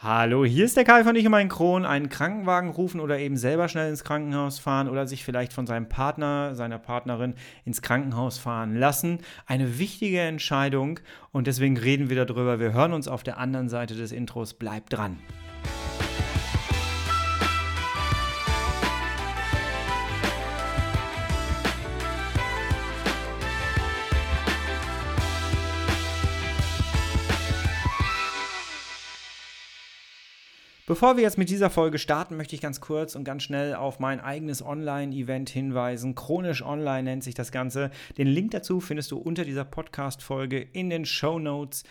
Hallo, hier ist der Kai von Ich und mein Kron. Einen Krankenwagen rufen oder eben selber schnell ins Krankenhaus fahren oder sich vielleicht von seinem Partner, seiner Partnerin ins Krankenhaus fahren lassen. Eine wichtige Entscheidung und deswegen reden wir darüber. Wir hören uns auf der anderen Seite des Intros. Bleibt dran. Bevor wir jetzt mit dieser Folge starten, möchte ich ganz kurz und ganz schnell auf mein eigenes Online-Event hinweisen. Chronisch Online nennt sich das Ganze. Den Link dazu findest du unter dieser Podcast-Folge in den Show Notes.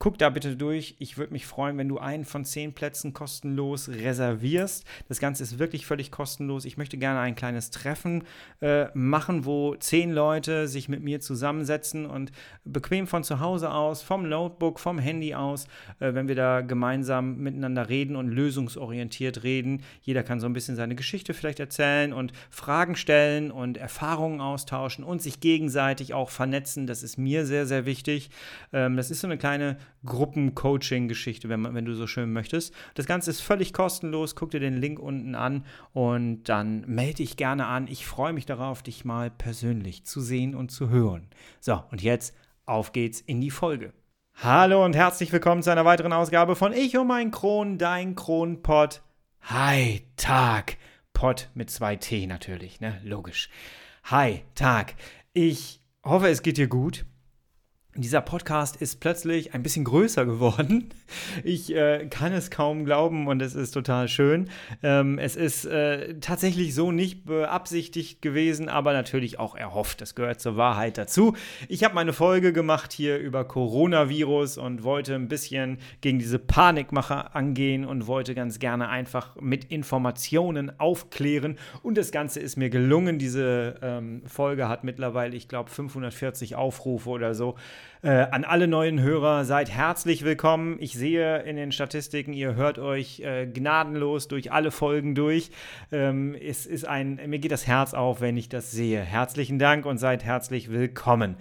Guck da bitte durch. Ich würde mich freuen, wenn du einen von zehn Plätzen kostenlos reservierst. Das Ganze ist wirklich völlig kostenlos. Ich möchte gerne ein kleines Treffen äh, machen, wo zehn Leute sich mit mir zusammensetzen und bequem von zu Hause aus, vom Notebook, vom Handy aus, äh, wenn wir da gemeinsam miteinander reden und lösungsorientiert reden. Jeder kann so ein bisschen seine Geschichte vielleicht erzählen und Fragen stellen und Erfahrungen austauschen und sich gegenseitig auch vernetzen. Das ist mir sehr, sehr wichtig. Ähm, das ist so eine kleine Gruppencoaching-Geschichte, wenn, wenn du so schön möchtest. Das Ganze ist völlig kostenlos. Guck dir den Link unten an und dann melde dich gerne an. Ich freue mich darauf, dich mal persönlich zu sehen und zu hören. So, und jetzt auf geht's in die Folge. Hallo und herzlich willkommen zu einer weiteren Ausgabe von Ich und mein Kron, dein Kronpott. Hi, Tag. Pott mit zwei T natürlich, ne? Logisch. Hi, Tag. Ich hoffe, es geht dir gut dieser Podcast ist plötzlich ein bisschen größer geworden. Ich äh, kann es kaum glauben und es ist total schön. Ähm, es ist äh, tatsächlich so nicht beabsichtigt gewesen, aber natürlich auch erhofft. Das gehört zur Wahrheit dazu. Ich habe meine Folge gemacht hier über Coronavirus und wollte ein bisschen gegen diese Panikmacher angehen und wollte ganz gerne einfach mit Informationen aufklären. Und das Ganze ist mir gelungen. Diese ähm, Folge hat mittlerweile, ich glaube, 540 Aufrufe oder so. Äh, an alle neuen Hörer, seid herzlich willkommen. Ich sehe in den Statistiken, ihr hört euch äh, gnadenlos durch alle Folgen durch. Ähm, es ist ein, mir geht das Herz auf, wenn ich das sehe. Herzlichen Dank und seid herzlich willkommen.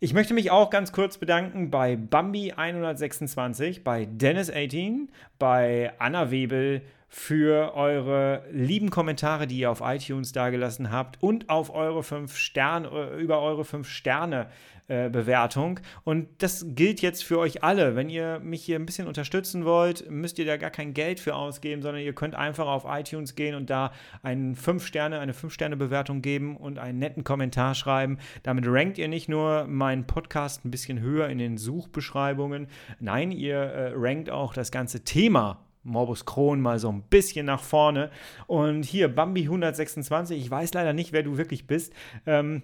Ich möchte mich auch ganz kurz bedanken bei Bambi 126, bei Dennis 18, bei Anna Webel für eure lieben Kommentare, die ihr auf iTunes dagelassen habt und auf eure fünf Sterne, äh, über eure 5 Sterne äh, Bewertung. Und das gilt jetzt für euch alle. Wenn ihr mich hier ein bisschen unterstützen wollt, müsst ihr da gar kein Geld für ausgeben, sondern ihr könnt einfach auf iTunes gehen und da einen 5 Sterne, eine 5-Sterne-Bewertung geben und einen netten Kommentar schreiben. Damit rankt ihr nicht nur meinen Podcast ein bisschen höher in den Suchbeschreibungen, nein, ihr äh, rankt auch das ganze Thema Morbus Crohn mal so ein bisschen nach vorne. Und hier Bambi 126, ich weiß leider nicht, wer du wirklich bist. Ähm,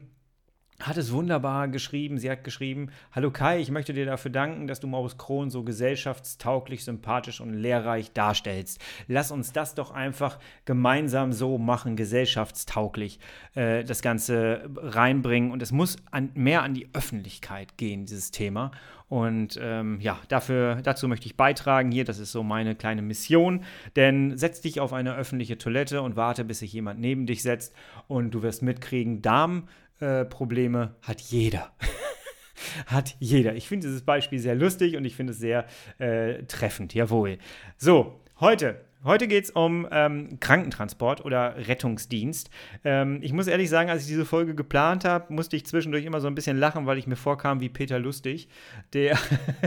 hat es wunderbar geschrieben. Sie hat geschrieben: Hallo Kai, ich möchte dir dafür danken, dass du Maurice Kron so gesellschaftstauglich, sympathisch und lehrreich darstellst. Lass uns das doch einfach gemeinsam so machen, gesellschaftstauglich äh, das Ganze reinbringen. Und es muss an, mehr an die Öffentlichkeit gehen, dieses Thema. Und ähm, ja, dafür, dazu möchte ich beitragen hier. Das ist so meine kleine Mission. Denn setz dich auf eine öffentliche Toilette und warte, bis sich jemand neben dich setzt und du wirst mitkriegen, Darm äh, Probleme hat jeder. hat jeder. Ich finde dieses Beispiel sehr lustig und ich finde es sehr äh, treffend. Jawohl. So, heute Heute geht es um ähm, Krankentransport oder Rettungsdienst. Ähm, ich muss ehrlich sagen, als ich diese Folge geplant habe, musste ich zwischendurch immer so ein bisschen lachen, weil ich mir vorkam wie Peter Lustig, der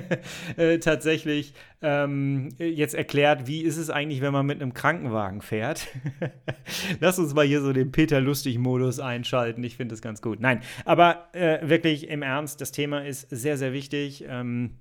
äh, tatsächlich ähm, jetzt erklärt, wie ist es eigentlich, wenn man mit einem Krankenwagen fährt. Lass uns mal hier so den Peter Lustig-Modus einschalten. Ich finde das ganz gut. Nein, aber äh, wirklich im Ernst, das Thema ist sehr, sehr wichtig. Ähm,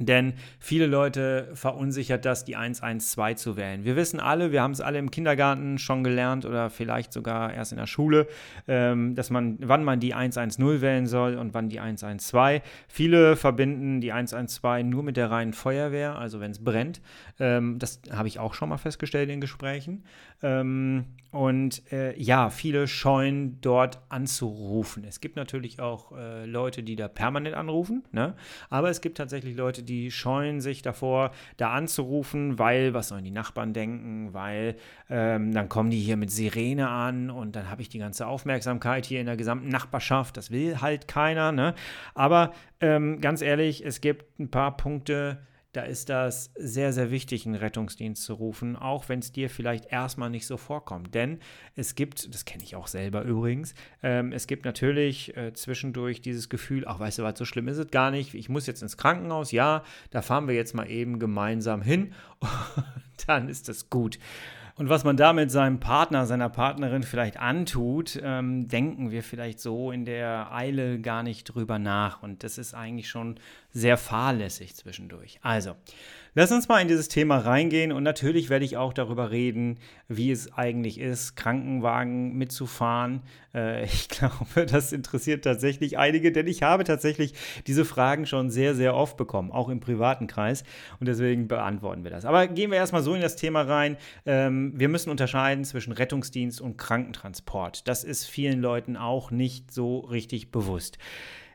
denn viele Leute verunsichert das, die 112 zu wählen. Wir wissen alle, wir haben es alle im Kindergarten schon gelernt oder vielleicht sogar erst in der Schule, ähm, dass man, wann man die 110 wählen soll und wann die 112. Viele verbinden die 112 nur mit der reinen Feuerwehr, also wenn es brennt. Ähm, das habe ich auch schon mal festgestellt in Gesprächen. Ähm, und äh, ja, viele scheuen dort anzurufen. Es gibt natürlich auch äh, Leute, die da permanent anrufen, ne? aber es gibt tatsächlich Leute, die scheuen sich davor, da anzurufen, weil, was sollen die Nachbarn denken, weil ähm, dann kommen die hier mit Sirene an und dann habe ich die ganze Aufmerksamkeit hier in der gesamten Nachbarschaft. Das will halt keiner. Ne? Aber ähm, ganz ehrlich, es gibt ein paar Punkte, da ist das sehr, sehr wichtig, einen Rettungsdienst zu rufen, auch wenn es dir vielleicht erstmal nicht so vorkommt. Denn es gibt, das kenne ich auch selber übrigens, ähm, es gibt natürlich äh, zwischendurch dieses Gefühl, ach, weißt du was, so schlimm ist es gar nicht, ich muss jetzt ins Krankenhaus, ja, da fahren wir jetzt mal eben gemeinsam hin dann ist das gut. Und was man damit seinem Partner, seiner Partnerin vielleicht antut, ähm, denken wir vielleicht so in der Eile gar nicht drüber nach. Und das ist eigentlich schon sehr fahrlässig zwischendurch. Also, lass uns mal in dieses Thema reingehen und natürlich werde ich auch darüber reden, wie es eigentlich ist, Krankenwagen mitzufahren. Äh, ich glaube, das interessiert tatsächlich einige, denn ich habe tatsächlich diese Fragen schon sehr, sehr oft bekommen, auch im privaten Kreis. Und deswegen beantworten wir das. Aber gehen wir erstmal so in das Thema rein. Ähm, wir müssen unterscheiden zwischen Rettungsdienst und Krankentransport. Das ist vielen Leuten auch nicht so richtig bewusst.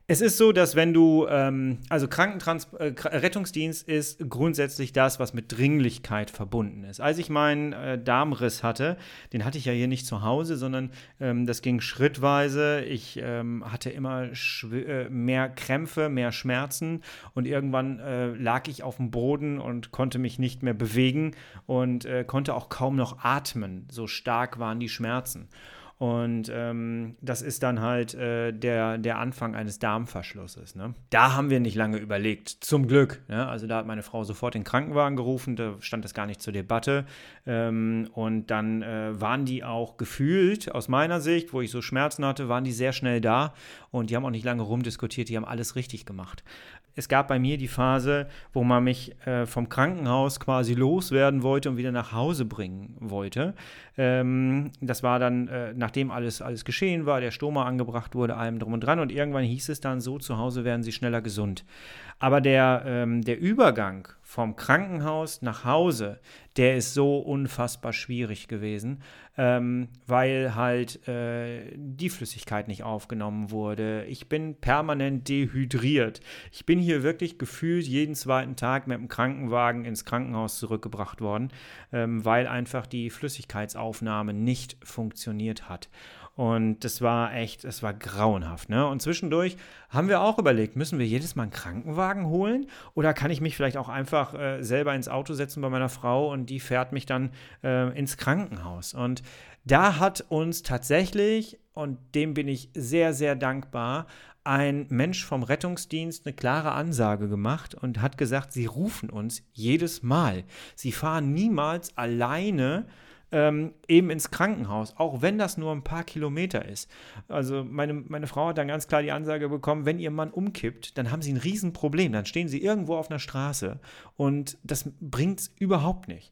Es ist so, dass wenn du, ähm, also Krankentrans äh, Rettungsdienst ist grundsätzlich das, was mit Dringlichkeit verbunden ist. Als ich meinen äh, Darmriss hatte, den hatte ich ja hier nicht zu Hause, sondern ähm, das ging schrittweise. Ich ähm, hatte immer äh, mehr Krämpfe, mehr Schmerzen und irgendwann äh, lag ich auf dem Boden und konnte mich nicht mehr bewegen und äh, konnte auch kaum noch atmen. So stark waren die Schmerzen. Und ähm, das ist dann halt äh, der, der Anfang eines Darmverschlusses. Ne? Da haben wir nicht lange überlegt, zum Glück. Ne? Also da hat meine Frau sofort den Krankenwagen gerufen, da stand das gar nicht zur Debatte. Ähm, und dann äh, waren die auch gefühlt, aus meiner Sicht, wo ich so Schmerzen hatte, waren die sehr schnell da. Und die haben auch nicht lange rumdiskutiert, die haben alles richtig gemacht es gab bei mir die Phase, wo man mich äh, vom Krankenhaus quasi loswerden wollte und wieder nach Hause bringen wollte. Ähm, das war dann, äh, nachdem alles, alles geschehen war, der Stoma angebracht wurde, allem drum und dran. Und irgendwann hieß es dann so, zu Hause werden sie schneller gesund. Aber der, ähm, der Übergang vom Krankenhaus nach Hause, der ist so unfassbar schwierig gewesen, ähm, weil halt äh, die Flüssigkeit nicht aufgenommen wurde. Ich bin permanent dehydriert. Ich bin hier wirklich gefühlt jeden zweiten Tag mit dem Krankenwagen ins Krankenhaus zurückgebracht worden, ähm, weil einfach die Flüssigkeitsaufnahme nicht funktioniert hat. Und das war echt, es war grauenhaft. Ne? Und zwischendurch haben wir auch überlegt, müssen wir jedes Mal einen Krankenwagen holen? Oder kann ich mich vielleicht auch einfach äh, selber ins Auto setzen bei meiner Frau und die fährt mich dann äh, ins Krankenhaus? Und da hat uns tatsächlich, und dem bin ich sehr, sehr dankbar, ein Mensch vom Rettungsdienst eine klare Ansage gemacht und hat gesagt, sie rufen uns jedes Mal. Sie fahren niemals alleine ähm, eben ins Krankenhaus, auch wenn das nur ein paar Kilometer ist. Also meine, meine Frau hat dann ganz klar die Ansage bekommen, wenn ihr Mann umkippt, dann haben sie ein Riesenproblem. Dann stehen sie irgendwo auf einer Straße und das bringt es überhaupt nicht.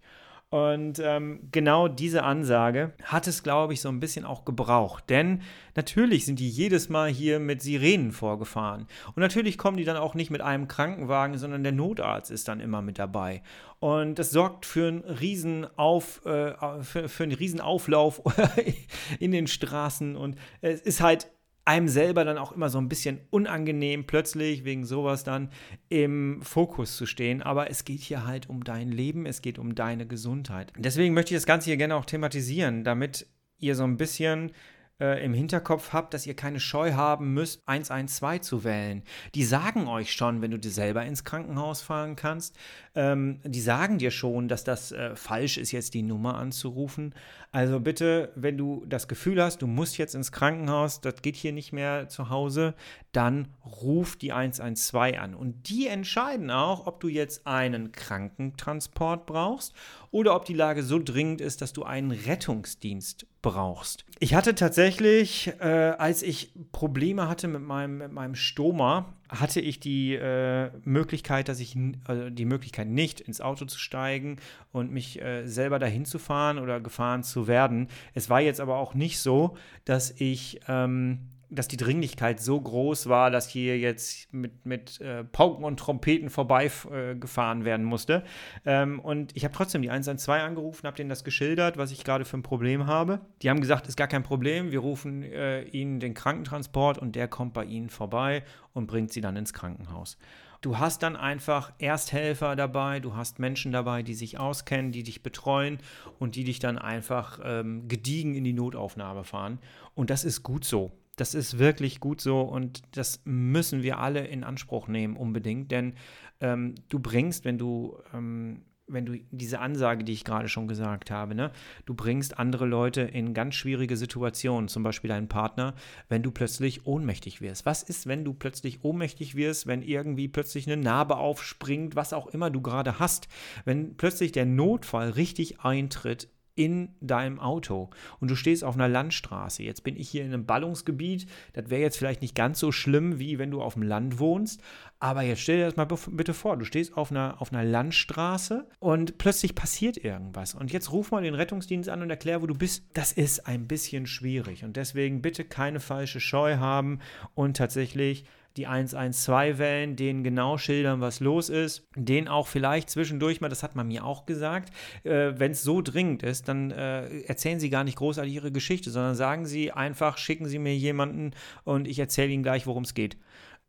Und ähm, genau diese Ansage hat es, glaube ich, so ein bisschen auch gebraucht. Denn natürlich sind die jedes Mal hier mit Sirenen vorgefahren. Und natürlich kommen die dann auch nicht mit einem Krankenwagen, sondern der Notarzt ist dann immer mit dabei. Und das sorgt für einen riesen, äh, für, für einen riesen Auflauf in den Straßen. Und es ist halt einem selber dann auch immer so ein bisschen unangenehm, plötzlich wegen sowas dann im Fokus zu stehen. Aber es geht hier halt um dein Leben, es geht um deine Gesundheit. Deswegen möchte ich das Ganze hier gerne auch thematisieren, damit ihr so ein bisschen äh, im Hinterkopf habt, dass ihr keine Scheu haben müsst, 112 zu wählen. Die sagen euch schon, wenn du dir selber ins Krankenhaus fahren kannst, ähm, die sagen dir schon, dass das äh, falsch ist, jetzt die Nummer anzurufen. Also bitte, wenn du das Gefühl hast, du musst jetzt ins Krankenhaus, das geht hier nicht mehr zu Hause, dann ruf die 112 an. Und die entscheiden auch, ob du jetzt einen Krankentransport brauchst oder ob die Lage so dringend ist, dass du einen Rettungsdienst brauchst. Ich hatte tatsächlich, äh, als ich Probleme hatte mit meinem, mit meinem Stoma, hatte ich die äh, Möglichkeit, dass ich also die Möglichkeit nicht ins Auto zu steigen und mich äh, selber dahin zu fahren oder gefahren zu werden. Es war jetzt aber auch nicht so, dass ich ähm, dass die Dringlichkeit so groß war, dass hier jetzt mit, mit äh, Pauken und Trompeten vorbeigefahren äh, werden musste. Ähm, und ich habe trotzdem die 112 angerufen, habe denen das geschildert, was ich gerade für ein Problem habe. Die haben gesagt, ist gar kein Problem, wir rufen äh, Ihnen den Krankentransport und der kommt bei Ihnen vorbei und bringt Sie dann ins Krankenhaus. Du hast dann einfach Ersthelfer dabei, du hast Menschen dabei, die sich auskennen, die dich betreuen und die dich dann einfach ähm, gediegen in die Notaufnahme fahren. Und das ist gut so. Das ist wirklich gut so und das müssen wir alle in Anspruch nehmen, unbedingt. Denn ähm, du bringst, wenn du ähm, wenn du diese Ansage, die ich gerade schon gesagt habe, ne, du bringst andere Leute in ganz schwierige Situationen, zum Beispiel deinen Partner, wenn du plötzlich ohnmächtig wirst. Was ist, wenn du plötzlich ohnmächtig wirst, wenn irgendwie plötzlich eine Narbe aufspringt, was auch immer du gerade hast, wenn plötzlich der Notfall richtig eintritt in deinem Auto und du stehst auf einer Landstraße. Jetzt bin ich hier in einem Ballungsgebiet. Das wäre jetzt vielleicht nicht ganz so schlimm, wie wenn du auf dem Land wohnst. Aber jetzt stell dir das mal bitte vor. Du stehst auf einer, auf einer Landstraße und plötzlich passiert irgendwas. Und jetzt ruf mal den Rettungsdienst an und erklär, wo du bist. Das ist ein bisschen schwierig. Und deswegen bitte keine falsche Scheu haben und tatsächlich die 112 wählen, denen genau schildern, was los ist, denen auch vielleicht zwischendurch mal, das hat man mir auch gesagt, äh, wenn es so dringend ist, dann äh, erzählen Sie gar nicht großartig Ihre Geschichte, sondern sagen Sie einfach, schicken Sie mir jemanden und ich erzähle Ihnen gleich, worum es geht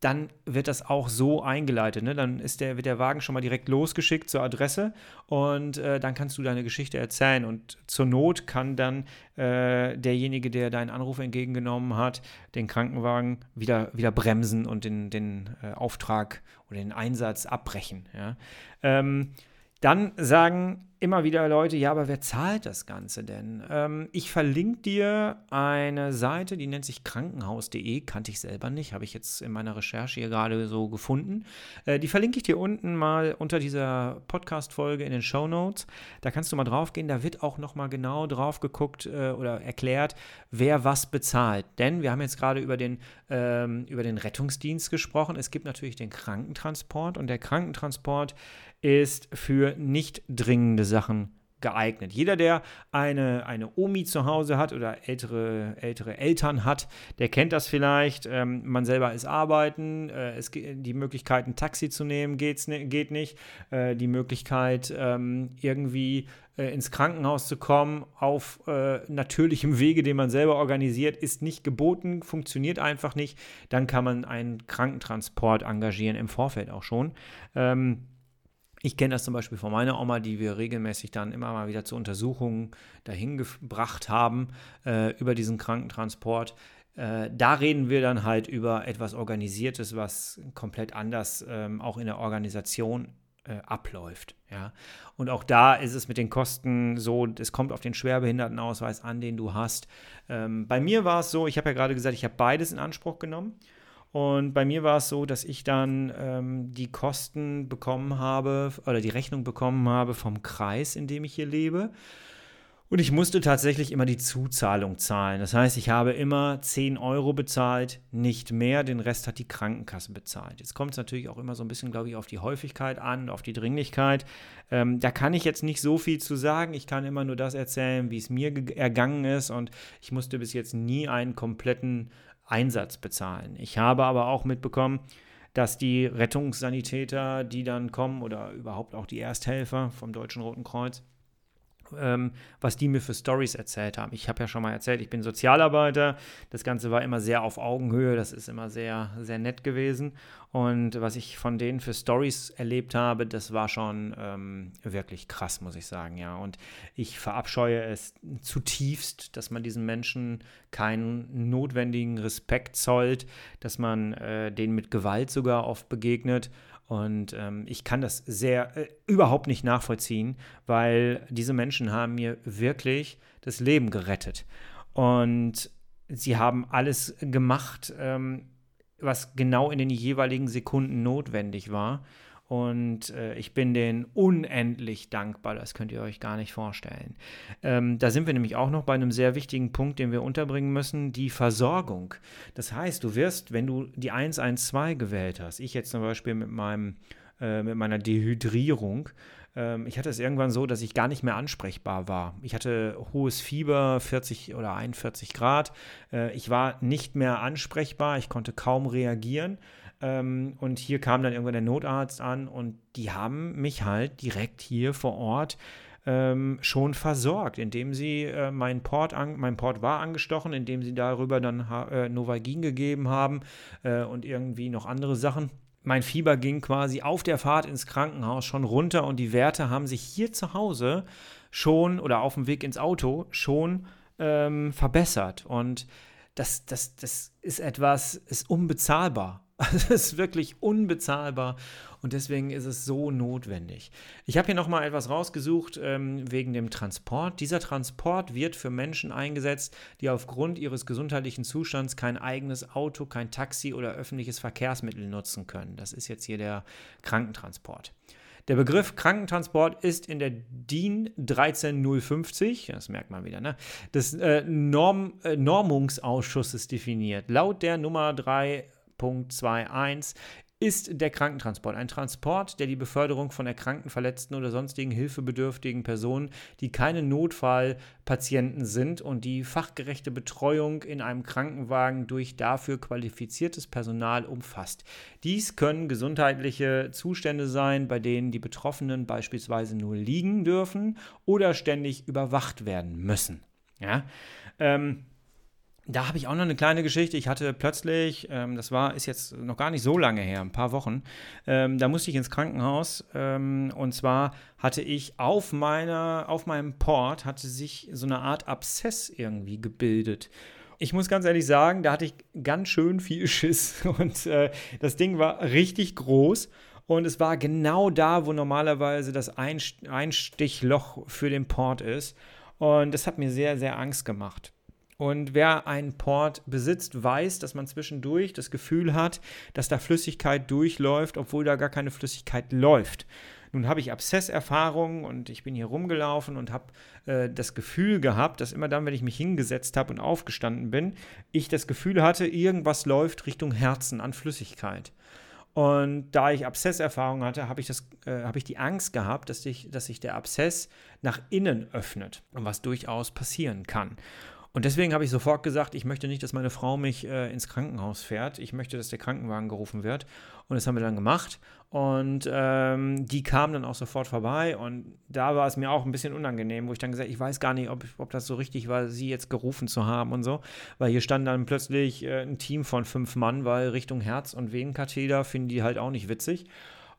dann wird das auch so eingeleitet. Ne? Dann ist der, wird der Wagen schon mal direkt losgeschickt zur Adresse und äh, dann kannst du deine Geschichte erzählen. Und zur Not kann dann äh, derjenige, der deinen Anruf entgegengenommen hat, den Krankenwagen wieder, wieder bremsen und den, den äh, Auftrag oder den Einsatz abbrechen. Ja? Ähm, dann sagen immer wieder Leute, ja, aber wer zahlt das Ganze denn? Ähm, ich verlinke dir eine Seite, die nennt sich krankenhaus.de, kannte ich selber nicht, habe ich jetzt in meiner Recherche hier gerade so gefunden. Äh, die verlinke ich dir unten mal unter dieser Podcast-Folge in den Show Notes. Da kannst du mal drauf gehen, da wird auch nochmal genau drauf geguckt äh, oder erklärt, wer was bezahlt. Denn wir haben jetzt gerade über den, ähm, über den Rettungsdienst gesprochen. Es gibt natürlich den Krankentransport und der Krankentransport ist für nicht dringende Sachen geeignet. Jeder, der eine, eine Omi zu Hause hat oder ältere, ältere Eltern hat, der kennt das vielleicht. Ähm, man selber ist arbeiten, äh, es, die Möglichkeit, ein Taxi zu nehmen, geht's, geht nicht. Äh, die Möglichkeit, ähm, irgendwie äh, ins Krankenhaus zu kommen, auf äh, natürlichem Wege, den man selber organisiert, ist nicht geboten, funktioniert einfach nicht. Dann kann man einen Krankentransport engagieren, im Vorfeld auch schon. Ähm, ich kenne das zum Beispiel von meiner Oma, die wir regelmäßig dann immer mal wieder zu Untersuchungen dahin gebracht haben äh, über diesen Krankentransport. Äh, da reden wir dann halt über etwas Organisiertes, was komplett anders ähm, auch in der Organisation äh, abläuft. Ja? Und auch da ist es mit den Kosten so, es kommt auf den Schwerbehindertenausweis an, den du hast. Ähm, bei mir war es so, ich habe ja gerade gesagt, ich habe beides in Anspruch genommen. Und bei mir war es so, dass ich dann ähm, die Kosten bekommen habe oder die Rechnung bekommen habe vom Kreis, in dem ich hier lebe. Und ich musste tatsächlich immer die Zuzahlung zahlen. Das heißt, ich habe immer 10 Euro bezahlt, nicht mehr. Den Rest hat die Krankenkasse bezahlt. Jetzt kommt es natürlich auch immer so ein bisschen, glaube ich, auf die Häufigkeit an, auf die Dringlichkeit. Ähm, da kann ich jetzt nicht so viel zu sagen. Ich kann immer nur das erzählen, wie es mir ergangen ist. Und ich musste bis jetzt nie einen kompletten Einsatz bezahlen. Ich habe aber auch mitbekommen, dass die Rettungssanitäter, die dann kommen oder überhaupt auch die Ersthelfer vom Deutschen Roten Kreuz, ähm, was die mir für Stories erzählt haben. Ich habe ja schon mal erzählt, ich bin Sozialarbeiter. Das Ganze war immer sehr auf Augenhöhe. Das ist immer sehr, sehr nett gewesen. Und was ich von denen für Stories erlebt habe, das war schon ähm, wirklich krass, muss ich sagen. Ja, und ich verabscheue es zutiefst, dass man diesen Menschen keinen notwendigen Respekt zollt, dass man äh, denen mit Gewalt sogar oft begegnet. Und ähm, ich kann das sehr äh, überhaupt nicht nachvollziehen, weil diese Menschen haben mir wirklich das Leben gerettet. Und sie haben alles gemacht, ähm, was genau in den jeweiligen Sekunden notwendig war. Und äh, ich bin denen unendlich dankbar, das könnt ihr euch gar nicht vorstellen. Ähm, da sind wir nämlich auch noch bei einem sehr wichtigen Punkt, den wir unterbringen müssen, die Versorgung. Das heißt, du wirst, wenn du die 112 gewählt hast, ich jetzt zum Beispiel mit, meinem, äh, mit meiner Dehydrierung, ähm, ich hatte es irgendwann so, dass ich gar nicht mehr ansprechbar war. Ich hatte hohes Fieber, 40 oder 41 Grad. Äh, ich war nicht mehr ansprechbar, ich konnte kaum reagieren. Ähm, und hier kam dann irgendwann der Notarzt an und die haben mich halt direkt hier vor Ort ähm, schon versorgt, indem sie äh, mein Port an, mein Port war angestochen, indem sie darüber dann äh, Novagin gegeben haben äh, und irgendwie noch andere Sachen. Mein Fieber ging quasi auf der Fahrt ins Krankenhaus schon runter und die Werte haben sich hier zu Hause schon oder auf dem Weg ins Auto schon ähm, verbessert. Und das, das, das ist etwas, ist unbezahlbar. Also es ist wirklich unbezahlbar und deswegen ist es so notwendig. Ich habe hier nochmal etwas rausgesucht ähm, wegen dem Transport. Dieser Transport wird für Menschen eingesetzt, die aufgrund ihres gesundheitlichen Zustands kein eigenes Auto, kein Taxi oder öffentliches Verkehrsmittel nutzen können. Das ist jetzt hier der Krankentransport. Der Begriff Krankentransport ist in der DIN 13050, das merkt man wieder, ne, des äh, Norm, äh, Normungsausschusses definiert. Laut der Nummer 3.21 ist der Krankentransport. Ein Transport, der die Beförderung von erkrankten, verletzten oder sonstigen hilfebedürftigen Personen, die keine Notfallpatienten sind und die fachgerechte Betreuung in einem Krankenwagen durch dafür qualifiziertes Personal umfasst. Dies können gesundheitliche Zustände sein, bei denen die Betroffenen beispielsweise nur liegen dürfen oder ständig überwacht werden müssen. Ja. Ähm, da habe ich auch noch eine kleine Geschichte. Ich hatte plötzlich, ähm, das war, ist jetzt noch gar nicht so lange her, ein paar Wochen, ähm, da musste ich ins Krankenhaus. Ähm, und zwar hatte ich auf meiner, auf meinem Port hatte sich so eine Art Abszess irgendwie gebildet. Ich muss ganz ehrlich sagen, da hatte ich ganz schön viel Schiss. Und äh, das Ding war richtig groß. Und es war genau da, wo normalerweise das Einstichloch für den Port ist. Und das hat mir sehr, sehr Angst gemacht. Und wer einen Port besitzt, weiß, dass man zwischendurch das Gefühl hat, dass da Flüssigkeit durchläuft, obwohl da gar keine Flüssigkeit läuft. Nun habe ich Abszesserfahrungen und ich bin hier rumgelaufen und habe äh, das Gefühl gehabt, dass immer dann, wenn ich mich hingesetzt habe und aufgestanden bin, ich das Gefühl hatte, irgendwas läuft Richtung Herzen an Flüssigkeit. Und da ich Abszesserfahrung hatte, habe ich, äh, hab ich die Angst gehabt, dass sich, dass sich der Abszess nach innen öffnet, was durchaus passieren kann. Und deswegen habe ich sofort gesagt, ich möchte nicht, dass meine Frau mich äh, ins Krankenhaus fährt. Ich möchte, dass der Krankenwagen gerufen wird. Und das haben wir dann gemacht. Und ähm, die kam dann auch sofort vorbei. Und da war es mir auch ein bisschen unangenehm, wo ich dann gesagt habe, ich weiß gar nicht, ob, ob das so richtig war, sie jetzt gerufen zu haben und so. Weil hier stand dann plötzlich äh, ein Team von fünf Mann, weil Richtung Herz- und Venenkatheter finden die halt auch nicht witzig.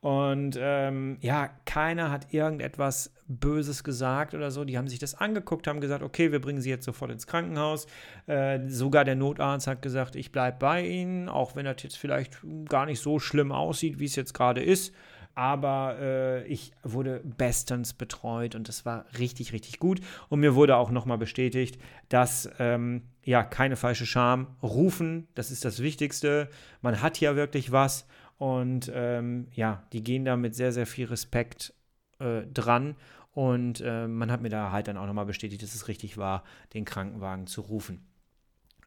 Und ähm, ja, keiner hat irgendetwas Böses gesagt oder so. Die haben sich das angeguckt, haben gesagt, okay, wir bringen sie jetzt sofort ins Krankenhaus. Äh, sogar der Notarzt hat gesagt, ich bleibe bei ihnen, auch wenn das jetzt vielleicht gar nicht so schlimm aussieht, wie es jetzt gerade ist. Aber äh, ich wurde bestens betreut und das war richtig, richtig gut. Und mir wurde auch nochmal bestätigt, dass ähm, ja keine falsche Scham rufen, das ist das Wichtigste. Man hat ja wirklich was und ähm, ja, die gehen da mit sehr, sehr viel Respekt äh, dran. Und äh, man hat mir da halt dann auch nochmal bestätigt, dass es richtig war, den Krankenwagen zu rufen.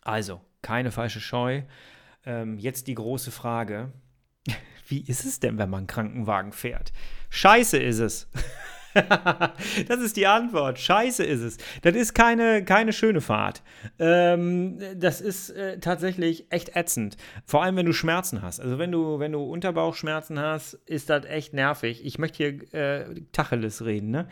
Also, keine falsche Scheu. Ähm, jetzt die große Frage: Wie ist es denn, wenn man einen Krankenwagen fährt? Scheiße ist es. das ist die Antwort. Scheiße ist es. Das ist keine, keine schöne Fahrt. Ähm, das ist äh, tatsächlich echt ätzend. Vor allem, wenn du Schmerzen hast. Also wenn du, wenn du Unterbauchschmerzen hast, ist das echt nervig. Ich möchte hier äh, Tacheles reden. Ne?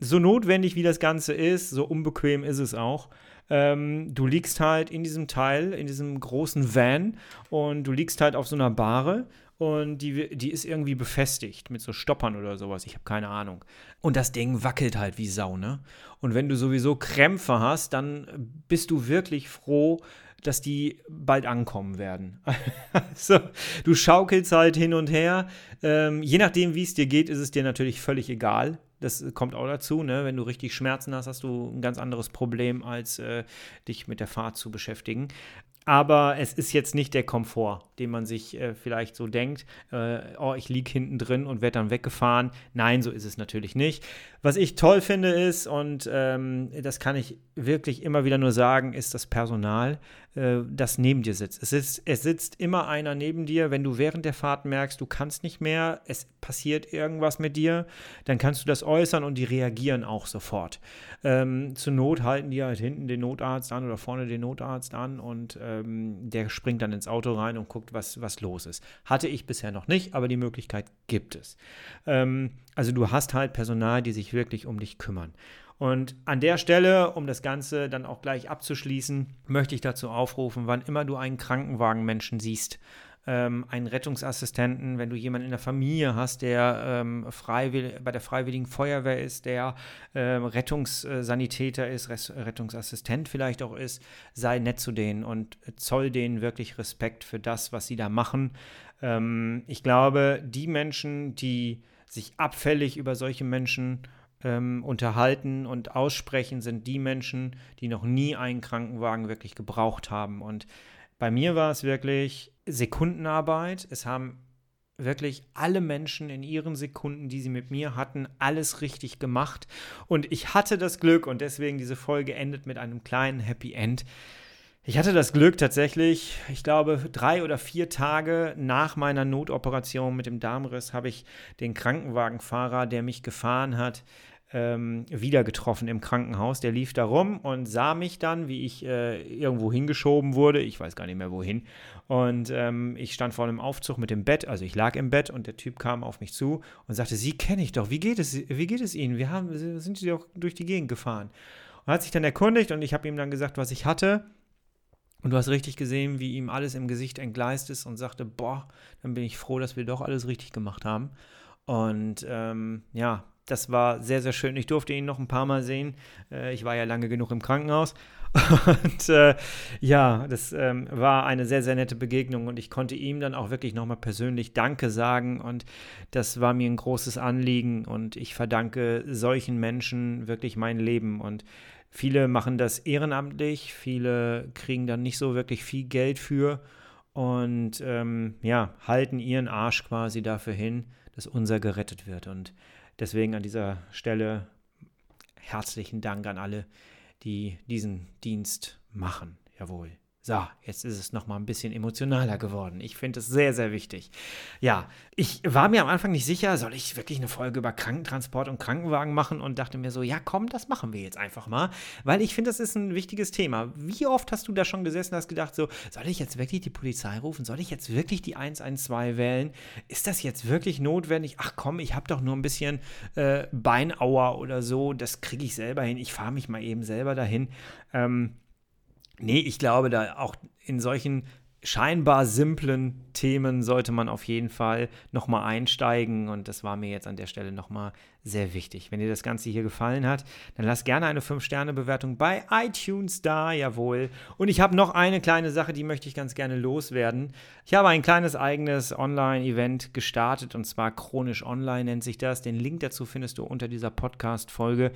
So notwendig wie das Ganze ist, so unbequem ist es auch. Ähm, du liegst halt in diesem Teil, in diesem großen Van und du liegst halt auf so einer Bahre und die, die ist irgendwie befestigt mit so Stoppern oder sowas. Ich habe keine Ahnung. Und das Ding wackelt halt wie Sau, ne? Und wenn du sowieso Krämpfe hast, dann bist du wirklich froh, dass die bald ankommen werden. also, du schaukelst halt hin und her. Ähm, je nachdem, wie es dir geht, ist es dir natürlich völlig egal. Das kommt auch dazu, ne? Wenn du richtig Schmerzen hast, hast du ein ganz anderes Problem, als äh, dich mit der Fahrt zu beschäftigen aber es ist jetzt nicht der Komfort, den man sich äh, vielleicht so denkt, äh, oh, ich liege hinten drin und werde dann weggefahren. Nein, so ist es natürlich nicht. Was ich toll finde ist, und ähm, das kann ich wirklich immer wieder nur sagen, ist das Personal, äh, das neben dir sitzt. Es, sitzt. es sitzt immer einer neben dir. Wenn du während der Fahrt merkst, du kannst nicht mehr, es passiert irgendwas mit dir, dann kannst du das äußern und die reagieren auch sofort. Ähm, zur Not halten die halt hinten den Notarzt an oder vorne den Notarzt an und ähm, der springt dann ins Auto rein und guckt, was, was los ist. Hatte ich bisher noch nicht, aber die Möglichkeit gibt es. Ähm, also du hast halt Personal, die sich wirklich um dich kümmern. Und an der Stelle, um das Ganze dann auch gleich abzuschließen, möchte ich dazu aufrufen, wann immer du einen Krankenwagenmenschen siehst, ähm, einen Rettungsassistenten, wenn du jemanden in der Familie hast, der ähm, bei der Freiwilligen Feuerwehr ist, der ähm, Rettungssanitäter ist, Res Rettungsassistent vielleicht auch ist, sei nett zu denen und zoll denen wirklich Respekt für das, was sie da machen. Ähm, ich glaube, die Menschen, die sich abfällig über solche Menschen ähm, unterhalten und aussprechen, sind die Menschen, die noch nie einen Krankenwagen wirklich gebraucht haben. Und bei mir war es wirklich Sekundenarbeit. Es haben wirklich alle Menschen in ihren Sekunden, die sie mit mir hatten, alles richtig gemacht. Und ich hatte das Glück, und deswegen diese Folge endet mit einem kleinen Happy End. Ich hatte das Glück tatsächlich, ich glaube, drei oder vier Tage nach meiner Notoperation mit dem Darmriss habe ich den Krankenwagenfahrer, der mich gefahren hat, ähm, wieder getroffen im Krankenhaus. Der lief da rum und sah mich dann, wie ich äh, irgendwo hingeschoben wurde. Ich weiß gar nicht mehr wohin. Und ähm, ich stand vor einem Aufzug mit dem Bett, also ich lag im Bett und der Typ kam auf mich zu und sagte: Sie kenne ich doch. Wie geht es? Wie geht es Ihnen? Wir haben, sind Sie doch durch die Gegend gefahren. Und hat sich dann erkundigt und ich habe ihm dann gesagt, was ich hatte. Und du hast richtig gesehen, wie ihm alles im Gesicht entgleist ist und sagte, boah, dann bin ich froh, dass wir doch alles richtig gemacht haben. Und ähm, ja, das war sehr, sehr schön. Ich durfte ihn noch ein paar Mal sehen. Äh, ich war ja lange genug im Krankenhaus. Und äh, ja, das ähm, war eine sehr, sehr nette Begegnung und ich konnte ihm dann auch wirklich nochmal persönlich Danke sagen und das war mir ein großes Anliegen und ich verdanke solchen Menschen wirklich mein Leben und viele machen das ehrenamtlich, viele kriegen dann nicht so wirklich viel Geld für und ähm, ja, halten ihren Arsch quasi dafür hin, dass unser gerettet wird und Deswegen an dieser Stelle herzlichen Dank an alle, die diesen Dienst machen. Jawohl. So, jetzt ist es nochmal ein bisschen emotionaler geworden. Ich finde es sehr, sehr wichtig. Ja, ich war mir am Anfang nicht sicher, soll ich wirklich eine Folge über Krankentransport und Krankenwagen machen und dachte mir so, ja komm, das machen wir jetzt einfach mal, weil ich finde, das ist ein wichtiges Thema. Wie oft hast du da schon gesessen und hast gedacht, so, soll ich jetzt wirklich die Polizei rufen? Soll ich jetzt wirklich die 112 wählen? Ist das jetzt wirklich notwendig? Ach komm, ich habe doch nur ein bisschen äh, Beinauer oder so, das kriege ich selber hin. Ich fahre mich mal eben selber dahin. Ähm, Nee, ich glaube, da auch in solchen scheinbar simplen Themen sollte man auf jeden Fall nochmal einsteigen und das war mir jetzt an der Stelle nochmal sehr wichtig. Wenn dir das Ganze hier gefallen hat, dann lass gerne eine 5-Sterne-Bewertung bei iTunes da, jawohl. Und ich habe noch eine kleine Sache, die möchte ich ganz gerne loswerden. Ich habe ein kleines eigenes Online-Event gestartet und zwar Chronisch Online nennt sich das. Den Link dazu findest du unter dieser Podcast-Folge.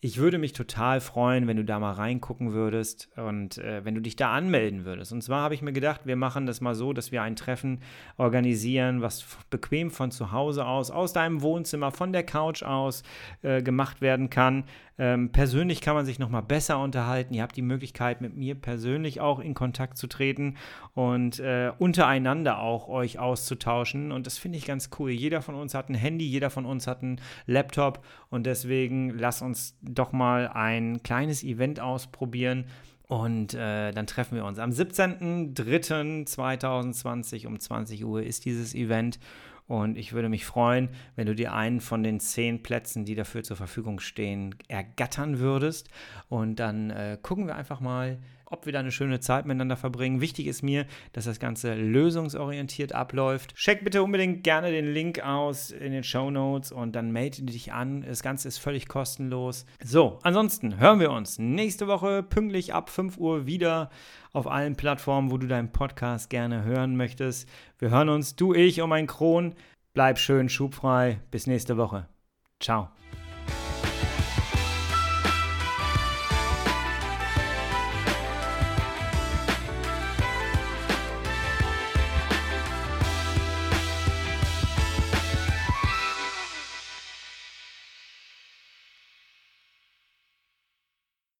Ich würde mich total freuen, wenn du da mal reingucken würdest und äh, wenn du dich da anmelden würdest. Und zwar habe ich mir gedacht, wir machen das mal so, dass wir ein Treffen organisieren, was bequem von zu Hause aus, aus deinem Wohnzimmer, von der Couch aus äh, gemacht werden kann. Ähm, persönlich kann man sich nochmal besser unterhalten. Ihr habt die Möglichkeit, mit mir persönlich auch in Kontakt zu treten und äh, untereinander auch euch auszutauschen. Und das finde ich ganz cool. Jeder von uns hat ein Handy, jeder von uns hat einen Laptop und deswegen lass uns doch mal ein kleines Event ausprobieren. Und äh, dann treffen wir uns. Am 17.03.2020 um 20 Uhr ist dieses Event. Und ich würde mich freuen, wenn du dir einen von den zehn Plätzen, die dafür zur Verfügung stehen, ergattern würdest. Und dann äh, gucken wir einfach mal, ob wir da eine schöne Zeit miteinander verbringen. Wichtig ist mir, dass das Ganze lösungsorientiert abläuft. Check bitte unbedingt gerne den Link aus in den Show Notes und dann melde dich an. Das Ganze ist völlig kostenlos. So, ansonsten hören wir uns nächste Woche pünktlich ab 5 Uhr wieder auf allen Plattformen, wo du deinen Podcast gerne hören möchtest. Wir hören uns, du, ich und mein Kron. Bleib schön schubfrei. Bis nächste Woche. Ciao.